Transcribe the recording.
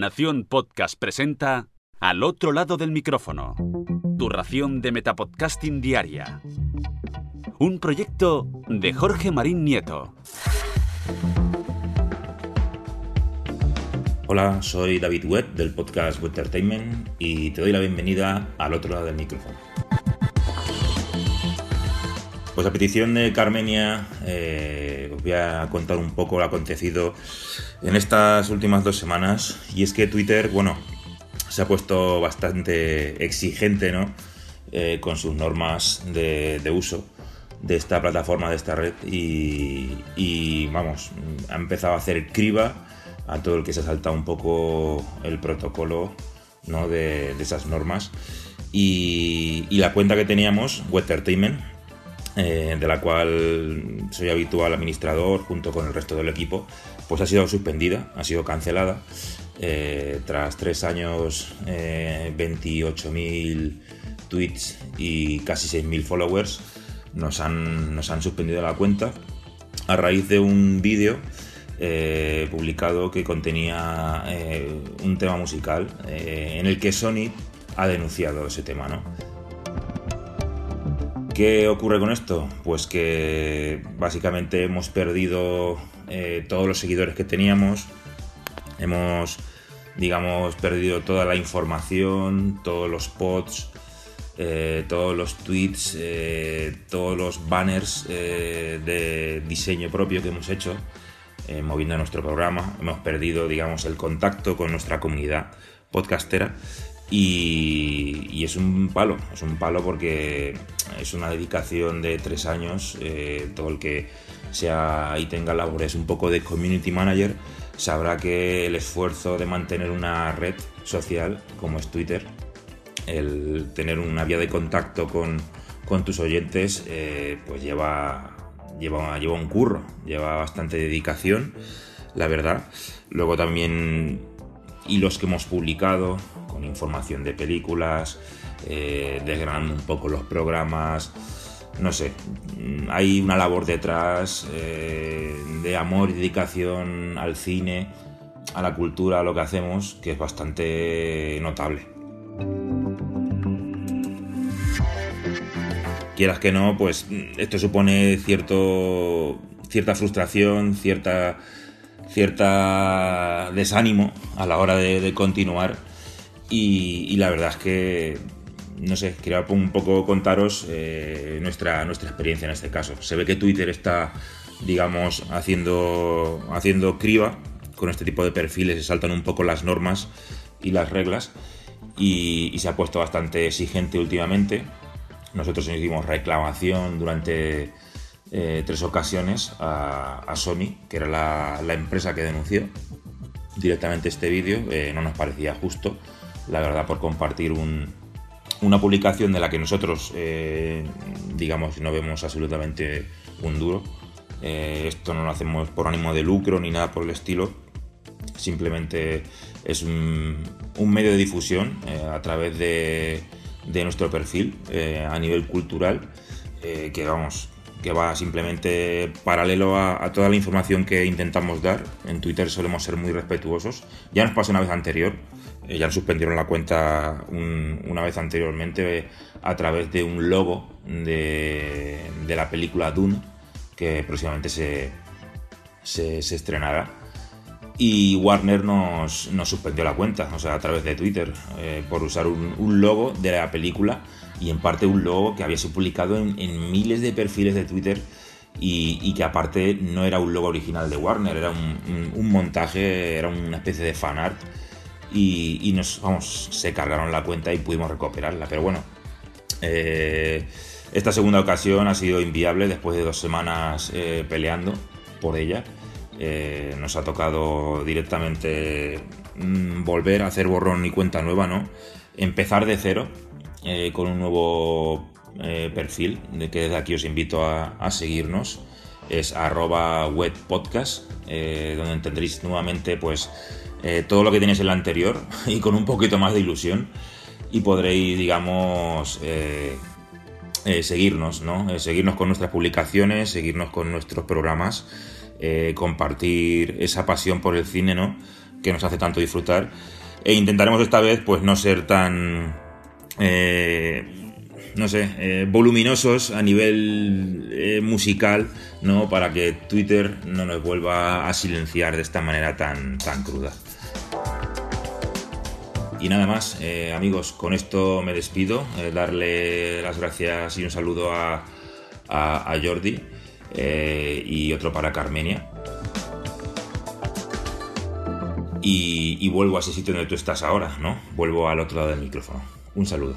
Nación Podcast presenta Al otro lado del micrófono. Tu ración de Metapodcasting Diaria. Un proyecto de Jorge Marín Nieto. Hola, soy David Webb del podcast Entertainment y te doy la bienvenida al otro lado del micrófono. Pues a petición de Carmenia eh, os voy a contar un poco lo acontecido en estas últimas dos semanas y es que Twitter, bueno, se ha puesto bastante exigente, ¿no? Eh, con sus normas de, uso de esta plataforma, de esta red y, vamos, ha empezado a hacer criba a todo el que se ha saltado un poco el protocolo ¿no? de, esas normas y, y, la cuenta que teníamos, Entertainment eh, de la cual soy habitual administrador junto con el resto del equipo, pues ha sido suspendida, ha sido cancelada. Eh, tras tres años, 28.000 eh, tweets y casi 6.000 followers, nos han, nos han suspendido la cuenta a raíz de un vídeo publicado que contenía un tema musical en el que Sony ha denunciado ese tema, ¿no? ¿Qué ocurre con esto? Pues que básicamente hemos perdido eh, todos los seguidores que teníamos, hemos, digamos, perdido toda la información, todos los pods, eh, todos los tweets, eh, todos los banners de diseño propio que hemos hecho moviendo nuestro programa. Hemos perdido, digamos, el contacto con nuestra comunidad podcastera y, es un palo, es un palo porque es una dedicación de tres años. Eh, todo el que sea y tenga labores un poco de community manager sabrá que el esfuerzo de mantener una red social como es Twitter, el tener una vía de contacto con, tus oyentes, eh, pues lleva, lleva, lleva un curro, lleva bastante dedicación, la verdad. Luego también hilos que hemos publicado información de películas, eh, desgranando un poco los programas, no sé, hay una labor detrás eh, de amor y dedicación al cine, a la cultura, a lo que hacemos, que es bastante notable. Quieras que no, pues esto supone cierto, cierta frustración, cierta cierta desánimo a la hora de, continuar y, la verdad es que no sé, quería un poco contaros eh, nuestra, nuestra experiencia en este caso. Se ve que Twitter está, digamos, haciendo, haciendo criba con este tipo de perfiles, se saltan un poco las normas y las reglas y, se ha puesto bastante exigente últimamente. Nosotros hicimos reclamación durante eh, tres ocasiones a, Sony, que era la, empresa que denunció directamente este vídeo. Eh, no nos parecía justo, la verdad, por compartir una publicación de la que nosotros, eh, digamos, no vemos absolutamente un duro. esto no lo hacemos por ánimo de lucro ni nada por el estilo. Simplemente es un, medio de difusión a través de, nuestro perfil a nivel cultural. que vamos, que va simplemente paralelo a, toda la información que intentamos dar. En Twitter solemos ser muy respetuosos. Ya nos pasó una vez anterior, eh, ya nos suspendieron la cuenta una vez anteriormente a través de un logo de, la película Dune, que próximamente se, se, estrenará. Y Warner nos, suspendió la cuenta, o sea, a través de Twitter, eh, por usar un, logo de la película y en parte un logo que había sido publicado en, miles de perfiles de Twitter y, que aparte no era un logo original de Warner, era un, montaje, era una especie de fan art y, nos, vamos, se cargaron la cuenta y pudimos recuperarla, pero bueno, eh, esta segunda ocasión ha sido inviable después de dos semanas eh, peleando por ella. Eh, nos ha tocado directamente mm, volver a hacer borrón y cuenta nueva, ¿no? Empezar de cero, eh, con un nuevo eh, perfil de que desde aquí os invito a, seguirnos. Es arroba webpodcast, eh, donde tendréis nuevamente pues todo lo que tenéis en la anterior y con un poquito más de ilusión y podréis, digamos, seguirnos, ¿no? seguirnos con nuestras publicaciones, seguirnos con nuestros programas, compartir esa pasión por el cine, ¿no? que nos hace tanto disfrutar. E intentaremos esta vez pues no ser tan... Eh, no sé, eh, voluminosos a nivel eh, musical, ¿no? Para que Twitter no nos vuelva a silenciar de esta manera tan, tan cruda. Y nada más, amigos, con esto me despido. darle las gracias y un saludo a, Jordi y otro para Carmenia. Y, y vuelvo a ese sitio donde tú estás ahora, ¿no? Vuelvo al otro lado del micrófono. Un saludo.